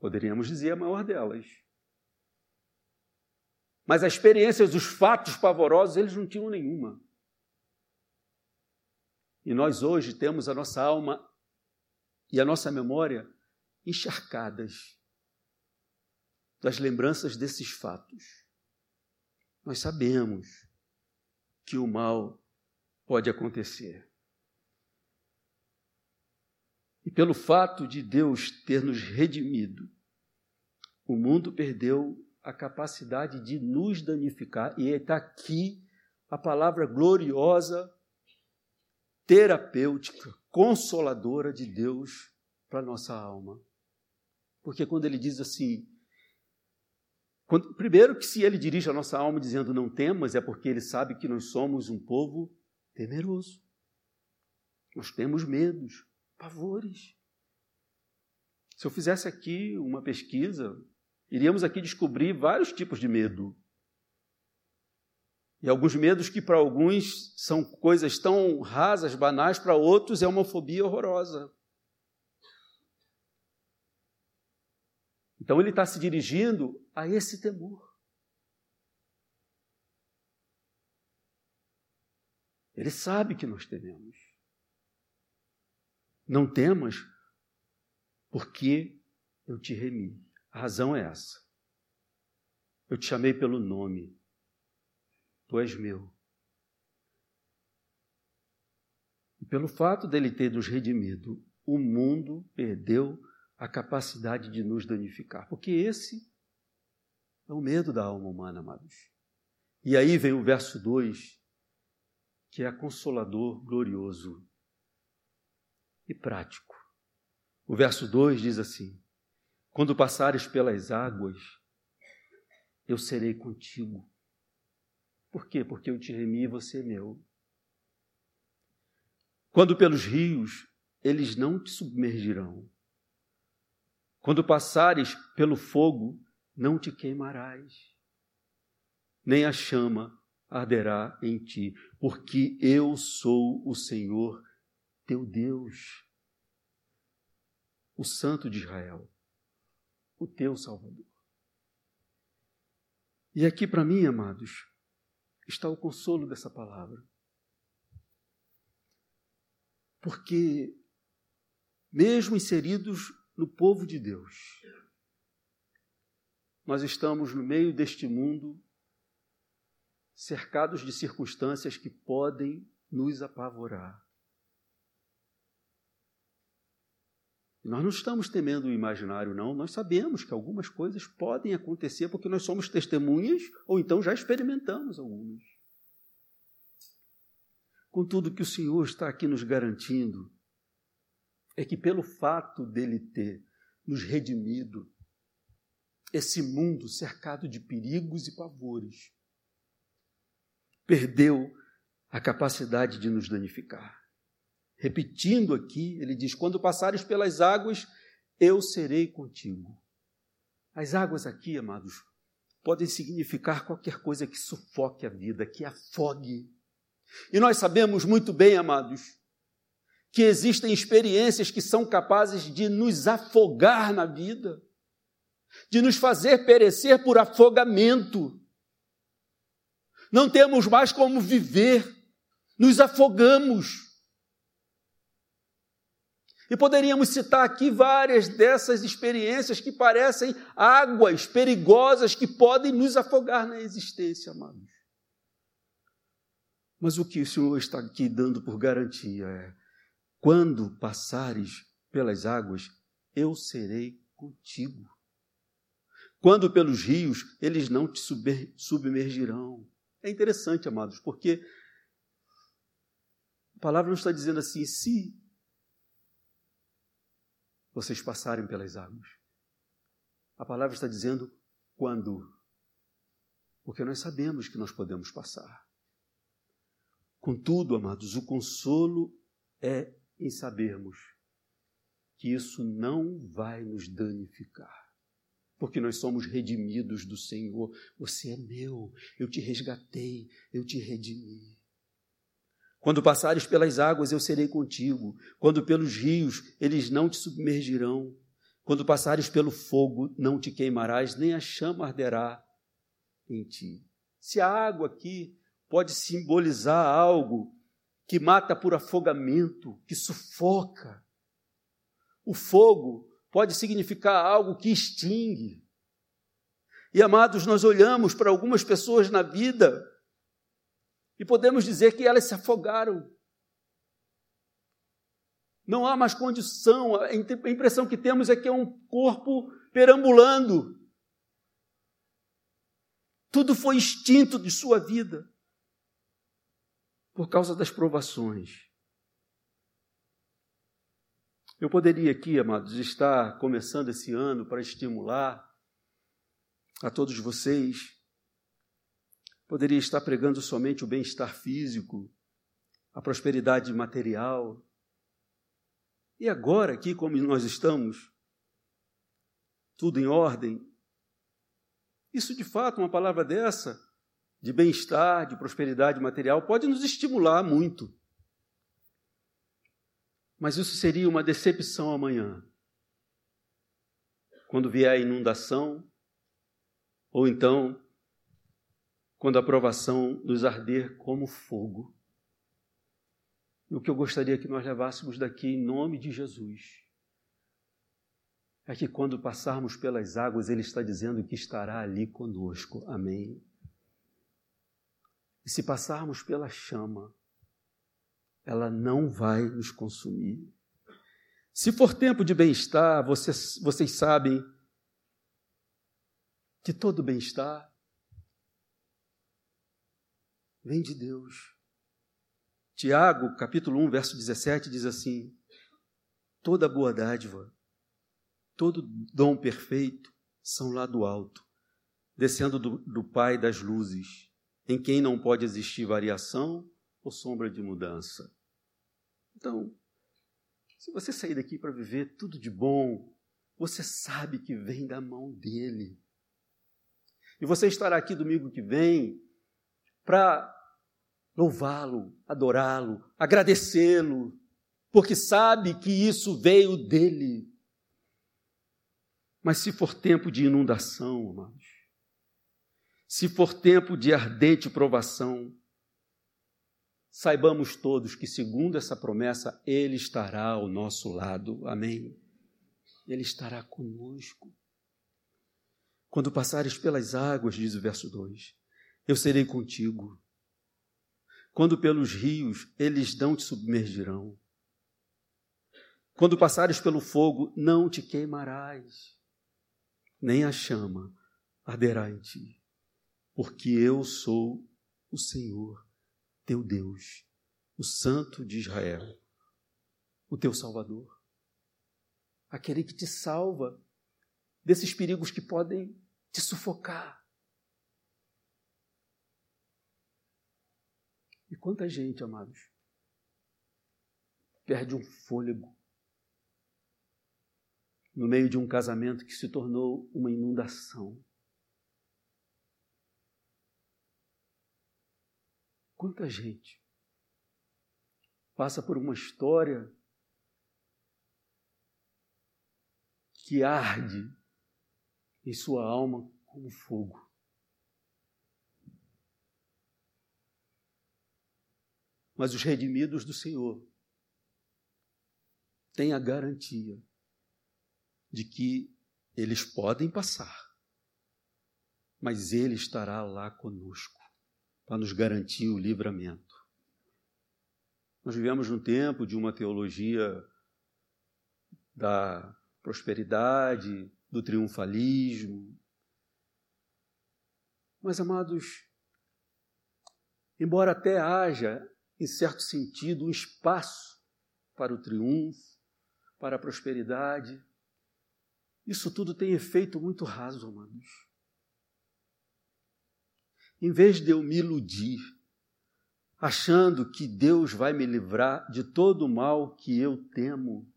Poderíamos dizer a maior delas. Mas a experiência dos fatos pavorosos eles não tinham nenhuma. E nós hoje temos a nossa alma e a nossa memória encharcadas das lembranças desses fatos. Nós sabemos que o mal pode acontecer. E pelo fato de Deus ter nos redimido, o mundo perdeu a capacidade de nos danificar, e está aqui a palavra gloriosa, terapêutica, consoladora de Deus para nossa alma. Porque quando ele diz assim, quando, primeiro, que se ele dirige a nossa alma dizendo não temas, é porque ele sabe que nós somos um povo temeroso. Nós temos medos, pavores. Se eu fizesse aqui uma pesquisa, iríamos aqui descobrir vários tipos de medo. E alguns medos que para alguns são coisas tão rasas, banais, para outros é uma fobia horrorosa. Então ele está se dirigindo a esse temor. Ele sabe que nós tememos. Não temas, porque eu te remi. A razão é essa. Eu te chamei pelo nome. Tu és meu. E pelo fato dele ter nos redimido, o mundo perdeu a capacidade de nos danificar. Porque esse é o medo da alma humana, amados. E aí vem o verso 2, que é consolador, glorioso e prático. O verso 2 diz assim: Quando passares pelas águas, eu serei contigo. Por quê? Porque eu te remi e você é meu. Quando pelos rios, eles não te submergirão. Quando passares pelo fogo, não te queimarás, nem a chama arderá em ti, porque eu sou o Senhor teu Deus, o Santo de Israel, o teu Salvador. E aqui para mim, amados, está o consolo dessa palavra. Porque, mesmo inseridos no povo de Deus, nós estamos no meio deste mundo cercados de circunstâncias que podem nos apavorar. Nós não estamos temendo o imaginário, não. Nós sabemos que algumas coisas podem acontecer porque nós somos testemunhas ou então já experimentamos algumas. Contudo, que o Senhor está aqui nos garantindo é que, pelo fato dele ter nos redimido, esse mundo cercado de perigos e pavores, perdeu a capacidade de nos danificar. Repetindo aqui, ele diz: Quando passares pelas águas, eu serei contigo. As águas aqui, amados, podem significar qualquer coisa que sufoque a vida, que afogue. E nós sabemos muito bem, amados, que existem experiências que são capazes de nos afogar na vida, de nos fazer perecer por afogamento. Não temos mais como viver, nos afogamos. E poderíamos citar aqui várias dessas experiências que parecem águas perigosas que podem nos afogar na existência, amados. Mas o que o Senhor está aqui dando por garantia é: quando passares pelas águas, eu serei contigo. Quando pelos rios, eles não te submergirão. É interessante, amados, porque a palavra não está dizendo assim, se vocês passarem pelas águas. A palavra está dizendo quando. Porque nós sabemos que nós podemos passar. Contudo, amados, o consolo é em sabermos que isso não vai nos danificar porque nós somos redimidos do Senhor. Você é meu, eu te resgatei, eu te redimi. Quando passares pelas águas, eu serei contigo. Quando pelos rios, eles não te submergirão. Quando passares pelo fogo, não te queimarás, nem a chama arderá em ti. Se a água aqui pode simbolizar algo que mata por afogamento, que sufoca, o fogo pode significar algo que extingue. E amados, nós olhamos para algumas pessoas na vida e podemos dizer que elas se afogaram. Não há mais condição, a impressão que temos é que é um corpo perambulando. Tudo foi extinto de sua vida por causa das provações. Eu poderia aqui, amados, estar começando esse ano para estimular a todos vocês. Poderia estar pregando somente o bem-estar físico, a prosperidade material. E agora, aqui, como nós estamos, tudo em ordem, isso de fato, uma palavra dessa, de bem-estar, de prosperidade material, pode nos estimular muito. Mas isso seria uma decepção amanhã. Quando vier a inundação, ou então quando a provação nos arder como fogo. E o que eu gostaria que nós levássemos daqui em nome de Jesus é que quando passarmos pelas águas, Ele está dizendo que estará ali conosco. Amém. E se passarmos pela chama, ela não vai nos consumir. Se for tempo de bem-estar, vocês, vocês sabem que todo bem-estar vem de Deus. Tiago, capítulo 1, verso 17, diz assim: Toda boa dádiva, todo dom perfeito são lá do alto, descendo do, do Pai das luzes, em quem não pode existir variação ou sombra de mudança. Então, se você sair daqui para viver tudo de bom, você sabe que vem da mão dele. E você estará aqui domingo que vem para louvá-lo, adorá-lo, agradecê-lo, porque sabe que isso veio dele. Mas se for tempo de inundação, amados, se for tempo de ardente provação, saibamos todos que, segundo essa promessa, Ele estará ao nosso lado. Amém. Ele estará conosco. Quando passares pelas águas, diz o verso 2, eu serei contigo. Quando pelos rios, eles não te submergirão. Quando passares pelo fogo, não te queimarás, nem a chama arderá em ti, porque eu sou o Senhor, teu Deus, o Santo de Israel, o teu Salvador, aquele que te salva desses perigos que podem te sufocar. E quanta gente, amados, perde um fôlego no meio de um casamento que se tornou uma inundação. Quanta gente passa por uma história que arde em sua alma como fogo. Mas os redimidos do Senhor têm a garantia de que eles podem passar, mas Ele estará lá conosco para nos garantir o livramento. Nós vivemos num tempo de uma teologia da prosperidade, do triunfalismo. Mas, amados, embora até haja, em certo sentido, um espaço para o triunfo, para a prosperidade, isso tudo tem efeito muito raso, amados. Em vez de eu me iludir, achando que Deus vai me livrar de todo o mal que eu temo,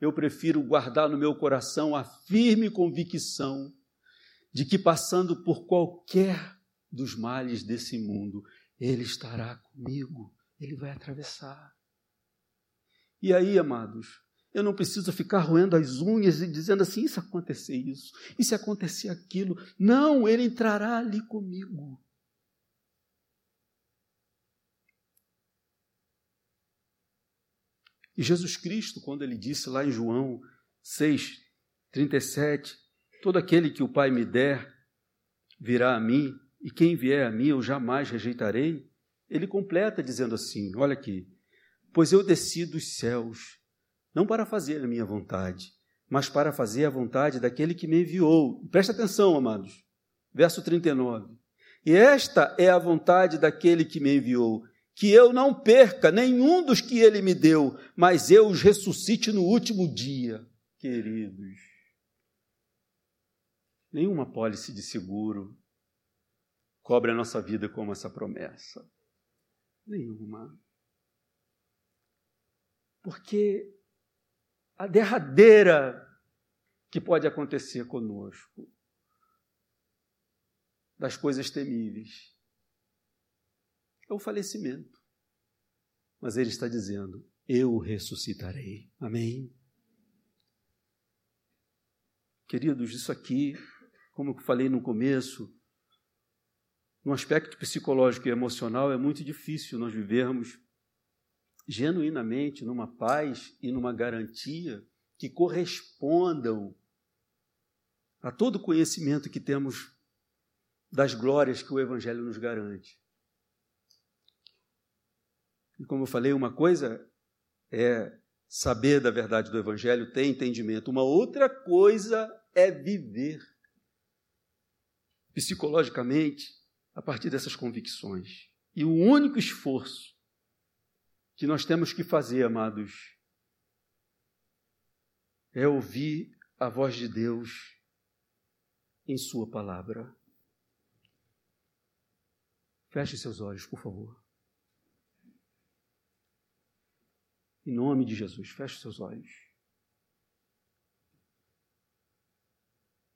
eu prefiro guardar no meu coração a firme convicção de que, passando por qualquer dos males desse mundo, Ele estará comigo, Ele vai atravessar. E aí, amados, eu não preciso ficar roendo as unhas e dizendo assim: isso acontecer isso, e se acontecer aquilo. Não, ele entrará ali comigo. E Jesus Cristo, quando ele disse lá em João 6, 37, todo aquele que o Pai me der virá a mim, e quem vier a mim eu jamais rejeitarei, ele completa dizendo assim: olha aqui, pois eu desci dos céus não para fazer a minha vontade, mas para fazer a vontade daquele que me enviou. Presta atenção, amados. Verso 39. E esta é a vontade daquele que me enviou, que eu não perca nenhum dos que ele me deu, mas eu os ressuscite no último dia, queridos. Nenhuma pólice de seguro cobre a nossa vida como essa promessa. Nenhuma. Porque a derradeira que pode acontecer conosco, das coisas temíveis, é o falecimento. Mas ele está dizendo: Eu ressuscitarei. Amém? Queridos, isso aqui, como eu falei no começo, no aspecto psicológico e emocional, é muito difícil nós vivermos genuinamente numa paz e numa garantia que correspondam a todo o conhecimento que temos das glórias que o Evangelho nos garante. E como eu falei, uma coisa é saber da verdade do Evangelho, ter entendimento, uma outra coisa é viver psicologicamente a partir dessas convicções. E o único esforço que nós temos que fazer, amados, é ouvir a voz de Deus em Sua palavra. Feche seus olhos, por favor. Em nome de Jesus, feche seus olhos.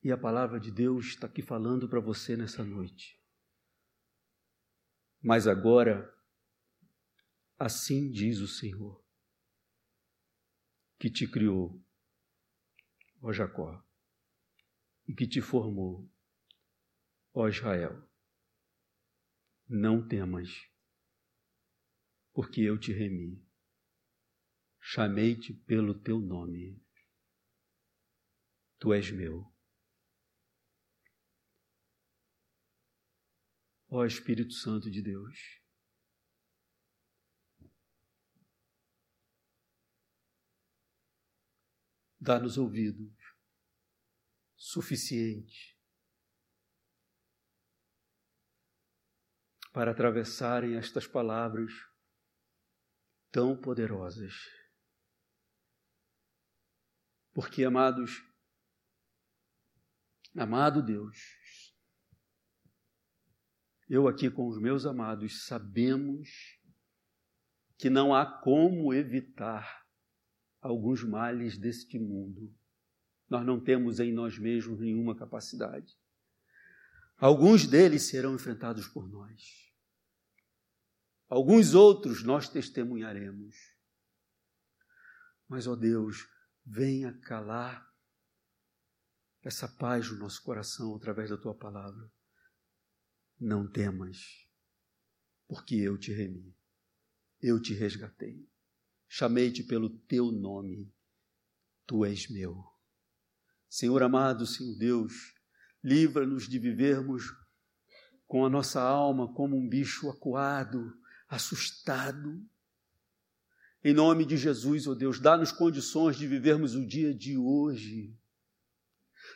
E a palavra de Deus está aqui falando para você nessa noite. Mas agora, Assim diz o Senhor, que te criou, ó Jacó, e que te formou, ó Israel. Não temas, porque eu te remi. Chamei-te pelo teu nome. Tu és meu. Ó Espírito Santo de Deus, dá-nos ouvidos suficientes para atravessarem estas palavras tão poderosas. Porque, amados, amado Deus, eu aqui com os meus amados sabemos que não há como evitar alguns males deste mundo. Nós não temos em nós mesmos nenhuma capacidade. Alguns deles serão enfrentados por nós. Alguns outros nós testemunharemos. Mas, ó Deus, venha calar essa paz no nosso coração através da tua palavra. Não temas, porque eu te remi, eu te resgatei, chamei-te pelo teu nome, tu és meu. Senhor amado, Senhor Deus, livra-nos de vivermos com a nossa alma como um bicho acuado, assustado. Em nome de Jesus, ó oh Deus, dá-nos condições de vivermos o dia de hoje.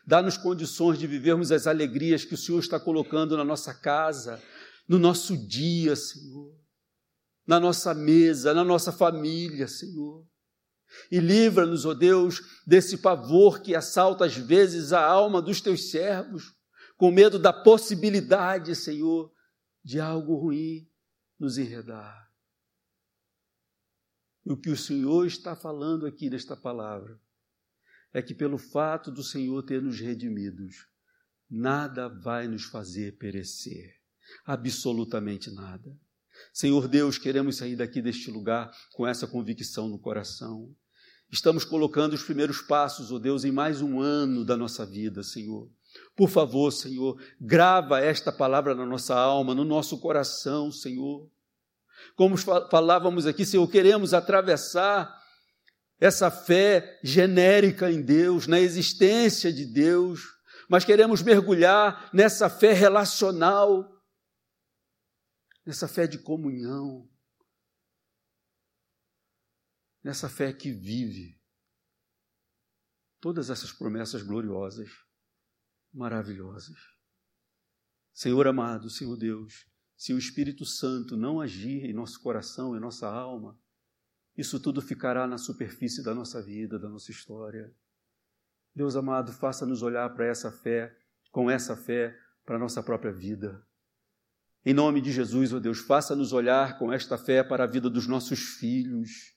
Dá-nos condições de vivermos as alegrias que o Senhor está colocando na nossa casa, no nosso dia, Senhor, na nossa mesa, na nossa família, Senhor. E livra-nos, ó oh Deus, desse pavor que assalta às vezes a alma dos teus servos, com medo da possibilidade, Senhor, de algo ruim nos enredar. E o que o Senhor está falando aqui nesta palavra é que, pelo fato do Senhor ter nos redimidos, nada vai nos fazer perecer. Absolutamente nada. Senhor Deus, queremos sair daqui deste lugar com essa convicção no coração. Estamos colocando os primeiros passos, ó oh Deus, em mais um ano da nossa vida, Senhor. Por favor, Senhor, grava esta palavra na nossa alma, no nosso coração, Senhor. Como falávamos aqui, Senhor, queremos atravessar essa fé genérica em Deus, na existência de Deus, mas queremos mergulhar nessa fé relacional, nessa fé de comunhão, nessa fé que vive todas essas promessas gloriosas maravilhosas. Senhor amado, Senhor Deus, se o Espírito Santo não agir em nosso coração, em nossa alma, isso tudo ficará na superfície da nossa vida, da nossa história. Deus amado, faça-nos olhar para essa fé, com essa fé, para a nossa própria vida. Em nome de Jesus, ó oh Deus, faça-nos olhar com esta fé para a vida dos nossos filhos.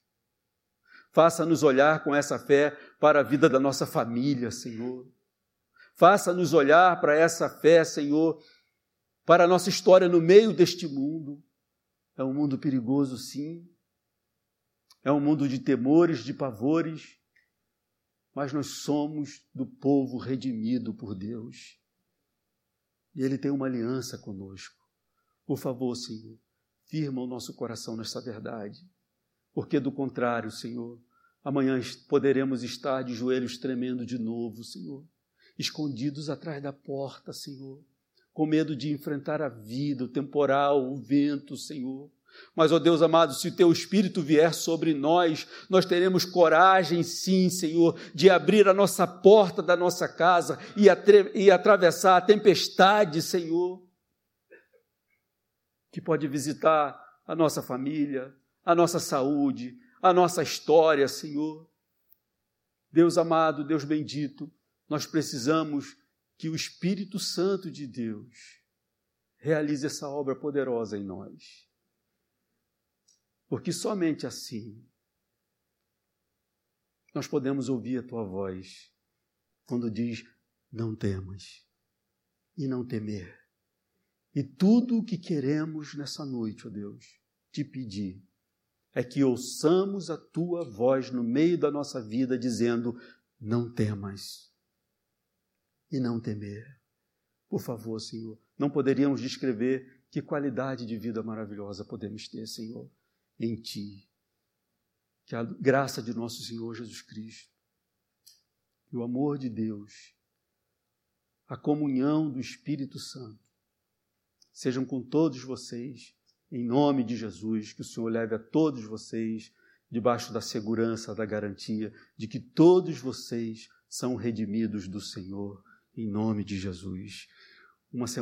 Faça-nos olhar com essa fé para a vida da nossa família, Senhor. Faça-nos olhar para essa fé, Senhor, para a nossa história no meio deste mundo. É um mundo perigoso, sim. É um mundo de temores, de pavores, mas nós somos do povo redimido por Deus. E Ele tem uma aliança conosco. Por favor, Senhor, firma o nosso coração nessa verdade, porque do contrário, Senhor, amanhã poderemos estar de joelhos tremendo de novo, Senhor. Escondidos atrás da porta, Senhor, com medo de enfrentar a vida, o temporal, o vento, Senhor. Mas, ó Deus amado, se o teu Espírito vier sobre nós, nós teremos coragem, sim, Senhor, de abrir a nossa porta da nossa casa e, e atravessar a tempestade, Senhor, que pode visitar a nossa família, a nossa saúde, a nossa história, Senhor. Deus amado, Deus bendito, nós precisamos que o Espírito Santo de Deus realize essa obra poderosa em nós. Porque somente assim nós podemos ouvir a tua voz quando diz: não temas e não temer. E tudo o que queremos nessa noite, ó Deus, te pedir é que ouçamos a tua voz no meio da nossa vida dizendo: não temas e não temer. Por favor, Senhor, não poderíamos descrever que qualidade de vida maravilhosa podemos ter, Senhor. em ti. Que a graça de nosso Senhor Jesus Cristo, e o amor de Deus, a comunhão do Espírito Santo, sejam com todos vocês, em nome de Jesus, que o Senhor leve a todos vocês debaixo da segurança, da garantia de que todos vocês são redimidos do Senhor, em nome de Jesus. Uma semana